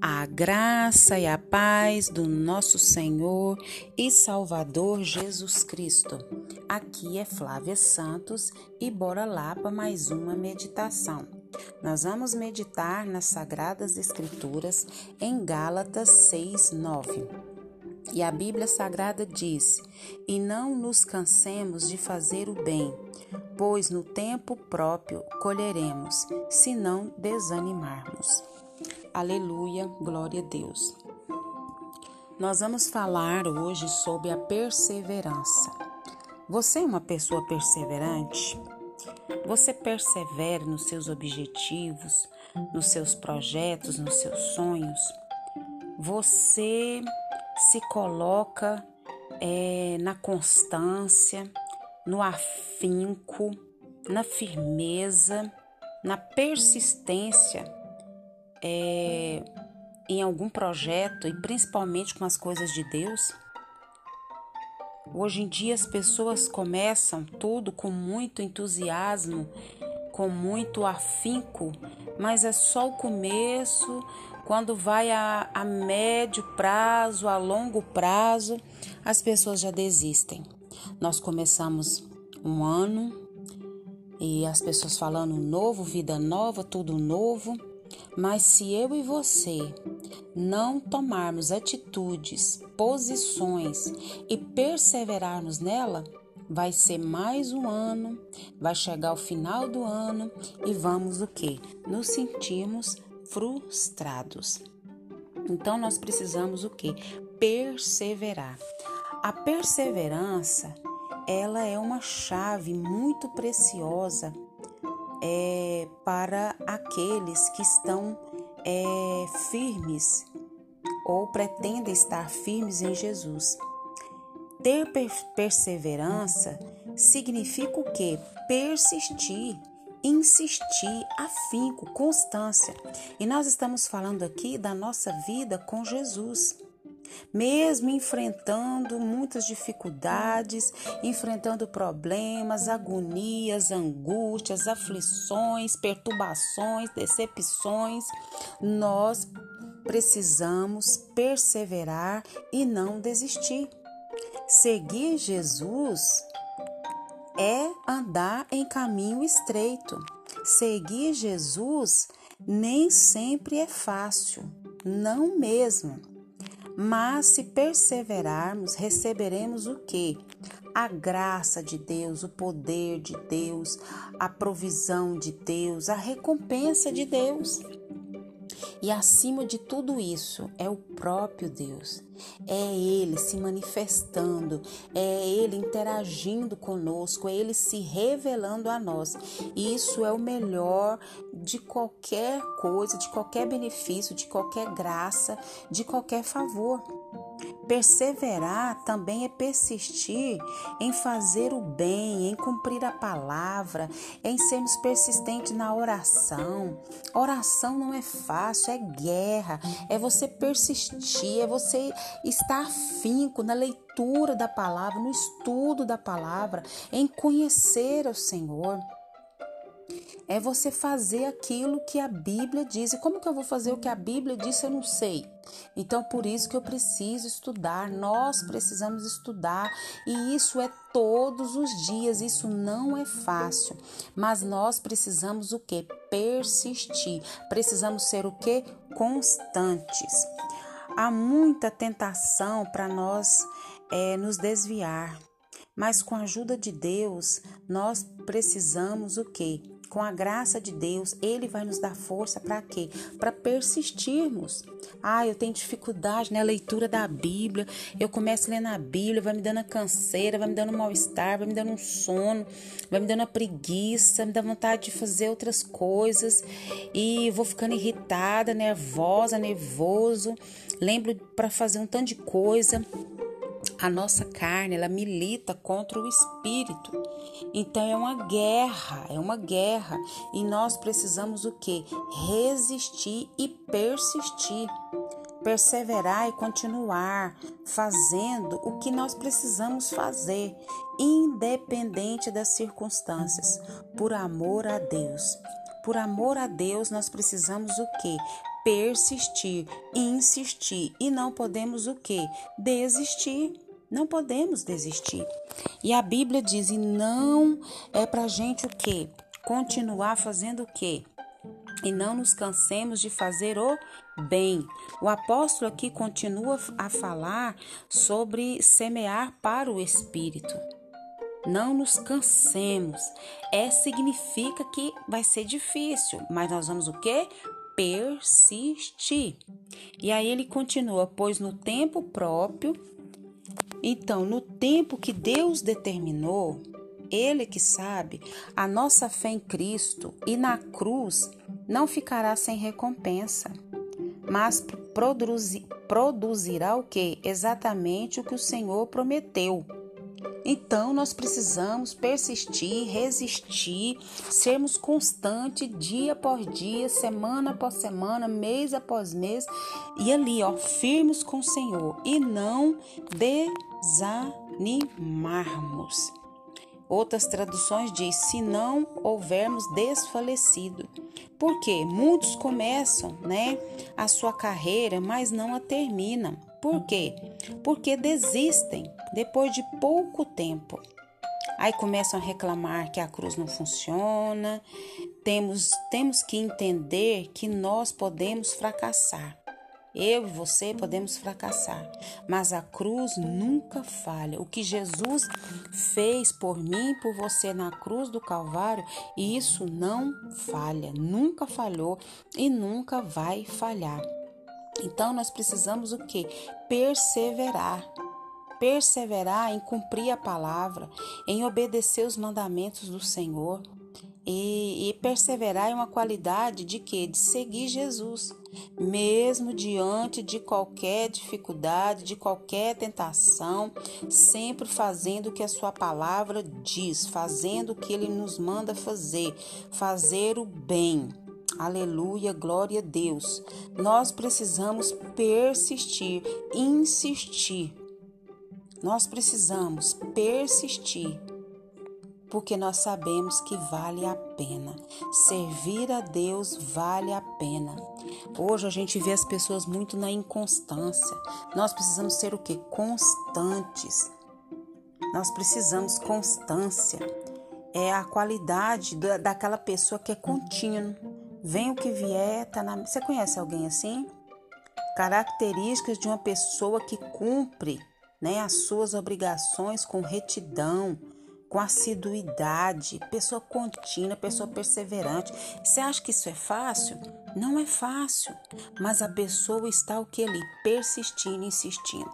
A graça e a paz do nosso Senhor e Salvador Jesus Cristo. Aqui é Flávia Santos e bora lá para mais uma meditação. Nós vamos meditar nas Sagradas Escrituras em Gálatas 6, 9. E a Bíblia Sagrada diz: E não nos cansemos de fazer o bem, pois no tempo próprio colheremos, se não desanimarmos. Aleluia, glória a Deus. Nós vamos falar hoje sobre a perseverança. Você é uma pessoa perseverante? Você persevera nos seus objetivos, nos seus projetos, nos seus sonhos? Você se coloca é, na constância, no afinco, na firmeza, na persistência é, em algum projeto e principalmente com as coisas de Deus? Hoje em dia as pessoas começam tudo com muito entusiasmo, com muito afinco, mas é só o começo. Quando vai a, a médio prazo, a longo prazo, as pessoas já desistem. Nós começamos um ano e as pessoas falando novo, vida nova, tudo novo. Mas se eu e você não tomarmos atitudes, posições e perseverarmos nela, vai ser mais um ano, vai chegar o final do ano e vamos o que? Nos sentirmos frustrados. Então nós precisamos o que? Perseverar. A perseverança, ela é uma chave muito preciosa é, para aqueles que estão é, firmes ou pretendem estar firmes em Jesus. Ter perseverança significa o quê? Persistir, insistir, afinco, constância. E nós estamos falando aqui da nossa vida com Jesus mesmo enfrentando muitas dificuldades, enfrentando problemas, agonias, angústias, aflições, perturbações, decepções, nós precisamos perseverar e não desistir. Seguir Jesus é andar em caminho estreito. Seguir Jesus nem sempre é fácil, não mesmo. Mas se perseverarmos, receberemos o que? A graça de Deus, o poder de Deus, a provisão de Deus, a recompensa de Deus. E acima de tudo isso é o próprio Deus. É Ele se manifestando, é Ele interagindo conosco, é Ele se revelando a nós. E isso é o melhor de qualquer coisa, de qualquer benefício, de qualquer graça, de qualquer favor. Perseverar também é persistir em fazer o bem, em cumprir a palavra, em sermos persistentes na oração. Oração não é fácil, é guerra, é você persistir, é você estar afinco na leitura da palavra, no estudo da palavra, em conhecer o Senhor é você fazer aquilo que a Bíblia diz. E como que eu vou fazer o que a Bíblia disse? Eu não sei. Então, por isso que eu preciso estudar. Nós precisamos estudar. E isso é todos os dias. Isso não é fácil. Mas nós precisamos o que? Persistir. Precisamos ser o que? Constantes. Há muita tentação para nós é, nos desviar. Mas com a ajuda de Deus, nós precisamos o que? Com a graça de Deus, Ele vai nos dar força para quê? Para persistirmos. Ah, eu tenho dificuldade na leitura da Bíblia. Eu começo a ler na Bíblia, vai me dando canseira, vai me dando mal-estar, vai me dando um sono, vai me dando a preguiça, me dá vontade de fazer outras coisas e vou ficando irritada, nervosa, nervoso. Lembro para fazer um tanto de coisa a nossa carne, ela milita contra o espírito. Então é uma guerra, é uma guerra e nós precisamos o que? Resistir e persistir. Perseverar e continuar fazendo o que nós precisamos fazer, independente das circunstâncias, por amor a Deus. Por amor a Deus, nós precisamos o que? persistir, insistir e não podemos o que? Desistir. Não podemos desistir. E a Bíblia diz: e não é para gente o que? Continuar fazendo o que? E não nos cansemos de fazer o bem. O apóstolo aqui continua a falar sobre semear para o Espírito. Não nos cansemos. É significa que vai ser difícil, mas nós vamos o quê? Persistir. E aí ele continua, pois no tempo próprio então, no tempo que Deus determinou, Ele que sabe, a nossa fé em Cristo e na cruz não ficará sem recompensa, mas produzirá o que? Exatamente o que o Senhor prometeu. Então, nós precisamos persistir, resistir, sermos constantes dia após dia, semana após semana, mês após mês, e ali, ó, firmes com o Senhor e não desanimarmos. Outras traduções diz: se não houvermos desfalecido. Porque muitos começam, né, a sua carreira, mas não a terminam. Por quê? Porque desistem depois de pouco tempo. Aí começam a reclamar que a cruz não funciona. Temos, temos que entender que nós podemos fracassar. Eu e você podemos fracassar, mas a cruz nunca falha. O que Jesus fez por mim, por você na cruz do Calvário, isso não falha, nunca falhou e nunca vai falhar. Então nós precisamos o que? Perseverar. Perseverar em cumprir a palavra, em obedecer os mandamentos do Senhor. E, e perseverar é uma qualidade de quê? De seguir Jesus, mesmo diante de qualquer dificuldade, de qualquer tentação, sempre fazendo o que a sua palavra diz, fazendo o que ele nos manda fazer, fazer o bem. Aleluia, glória a Deus. Nós precisamos persistir, insistir. Nós precisamos persistir, porque nós sabemos que vale a pena. Servir a Deus vale a pena. Hoje a gente vê as pessoas muito na inconstância. Nós precisamos ser o que? Constantes. Nós precisamos constância. É a qualidade da, daquela pessoa que é contínua Vem o que vier, tá na. Você conhece alguém assim? Características de uma pessoa que cumpre né, as suas obrigações com retidão, com assiduidade, pessoa contínua, pessoa perseverante. Você acha que isso é fácil? Não é fácil, mas a pessoa está o que ali persistindo, insistindo.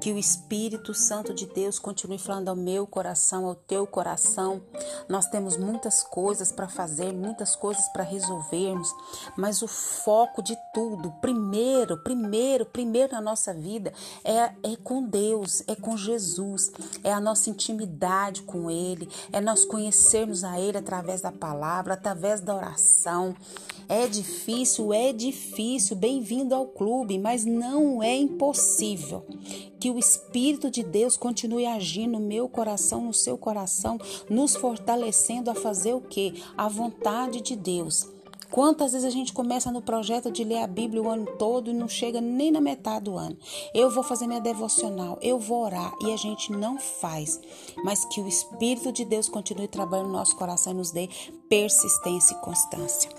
Que o Espírito Santo de Deus continue falando ao meu coração, ao teu coração. Nós temos muitas coisas para fazer, muitas coisas para resolvermos, mas o foco de tudo, primeiro, primeiro, primeiro na nossa vida é, é com Deus, é com Jesus, é a nossa intimidade com Ele, é nós conhecermos a Ele através da palavra, através da oração. É difícil, é difícil, bem-vindo ao clube, mas não é impossível. Que o Espírito de Deus continue agindo no meu coração, no seu coração, nos fortalecendo a fazer o que? A vontade de Deus. Quantas vezes a gente começa no projeto de ler a Bíblia o ano todo e não chega nem na metade do ano? Eu vou fazer minha devocional, eu vou orar e a gente não faz. Mas que o Espírito de Deus continue trabalhando no nosso coração e nos dê persistência e constância.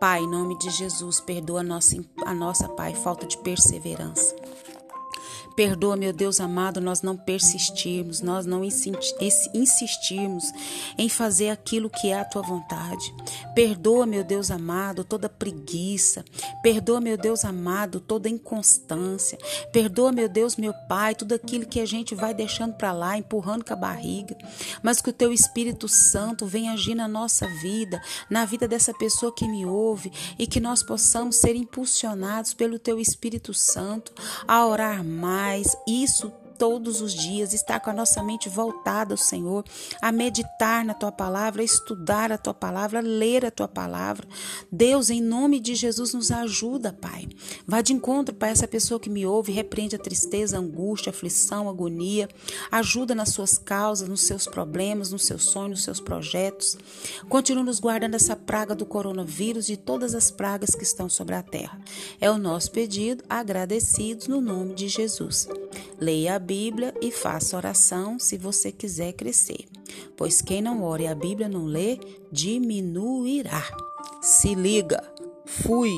Pai, em nome de Jesus, perdoa a nossa, a nossa Pai, falta de perseverança. Perdoa, meu Deus amado, nós não persistirmos, nós não insistirmos em fazer aquilo que é a tua vontade. Perdoa, meu Deus amado, toda preguiça. Perdoa, meu Deus amado, toda inconstância. Perdoa, meu Deus, meu Pai, tudo aquilo que a gente vai deixando para lá, empurrando com a barriga. Mas que o teu Espírito Santo venha agir na nossa vida, na vida dessa pessoa que me ouve e que nós possamos ser impulsionados pelo teu Espírito Santo a orar mais isso todos os dias, estar com a nossa mente voltada ao Senhor, a meditar na tua palavra, a estudar a tua palavra, a ler a tua palavra. Deus, em nome de Jesus, nos ajuda, Pai. Vá de encontro para essa pessoa que me ouve, repreende a tristeza, a angústia, a aflição, a agonia. Ajuda nas suas causas, nos seus problemas, nos seus sonhos, nos seus projetos. Continue nos guardando essa praga do coronavírus e todas as pragas que estão sobre a terra. É o nosso pedido, agradecidos no nome de Jesus. Leia a Bíblia e faça oração se você quiser crescer, pois quem não ora e a Bíblia não lê, diminuirá. Se liga. Fui.